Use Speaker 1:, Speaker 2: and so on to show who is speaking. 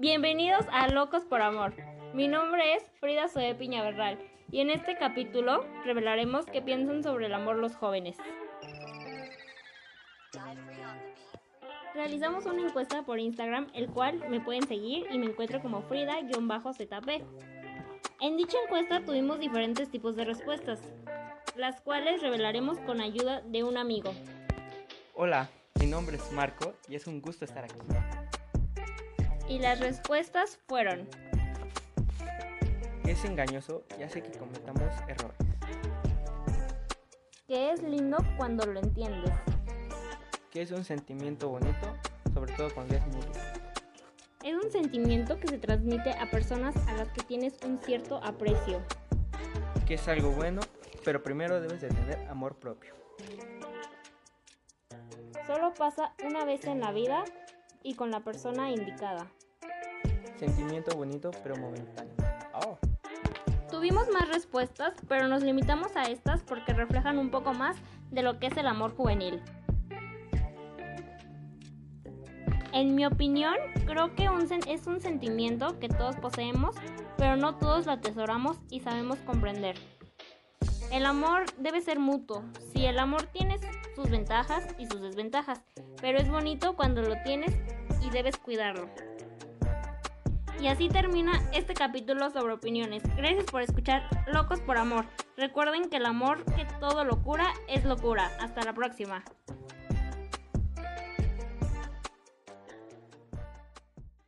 Speaker 1: Bienvenidos a Locos por Amor. Mi nombre es Frida Zoe Piñaverral y en este capítulo revelaremos qué piensan sobre el amor los jóvenes. Realizamos una encuesta por Instagram, el cual me pueden seguir y me encuentro como Frida-ZP. En dicha encuesta tuvimos diferentes tipos de respuestas, las cuales revelaremos con ayuda de un amigo.
Speaker 2: Hola, mi nombre es Marco y es un gusto estar aquí.
Speaker 1: Y las respuestas fueron
Speaker 2: Es engañoso y hace que cometamos errores.
Speaker 1: que es lindo cuando lo entiendes,
Speaker 2: Que es un sentimiento bonito, sobre todo cuando es mutuo.
Speaker 1: es un sentimiento que se transmite a personas a las que tienes un cierto aprecio,
Speaker 2: Que es algo bueno, pero primero debes de tener amor propio.
Speaker 1: Solo pasa una vez en la vida y con la persona indicada.
Speaker 2: Sentimiento bonito, pero momentáneo. Oh,
Speaker 1: Tuvimos más respuestas, pero nos limitamos a estas porque reflejan un poco más de lo que es el amor juvenil. En mi opinión, creo que un es un sentimiento que todos poseemos, pero no todos lo atesoramos y sabemos comprender. El amor debe ser mutuo. Si el amor tiene sus ventajas y sus desventajas, pero es bonito cuando lo tienes y debes cuidarlo. Y así termina este capítulo sobre opiniones. Gracias por escuchar Locos por Amor. Recuerden que el amor que todo lo cura es locura. Hasta la próxima.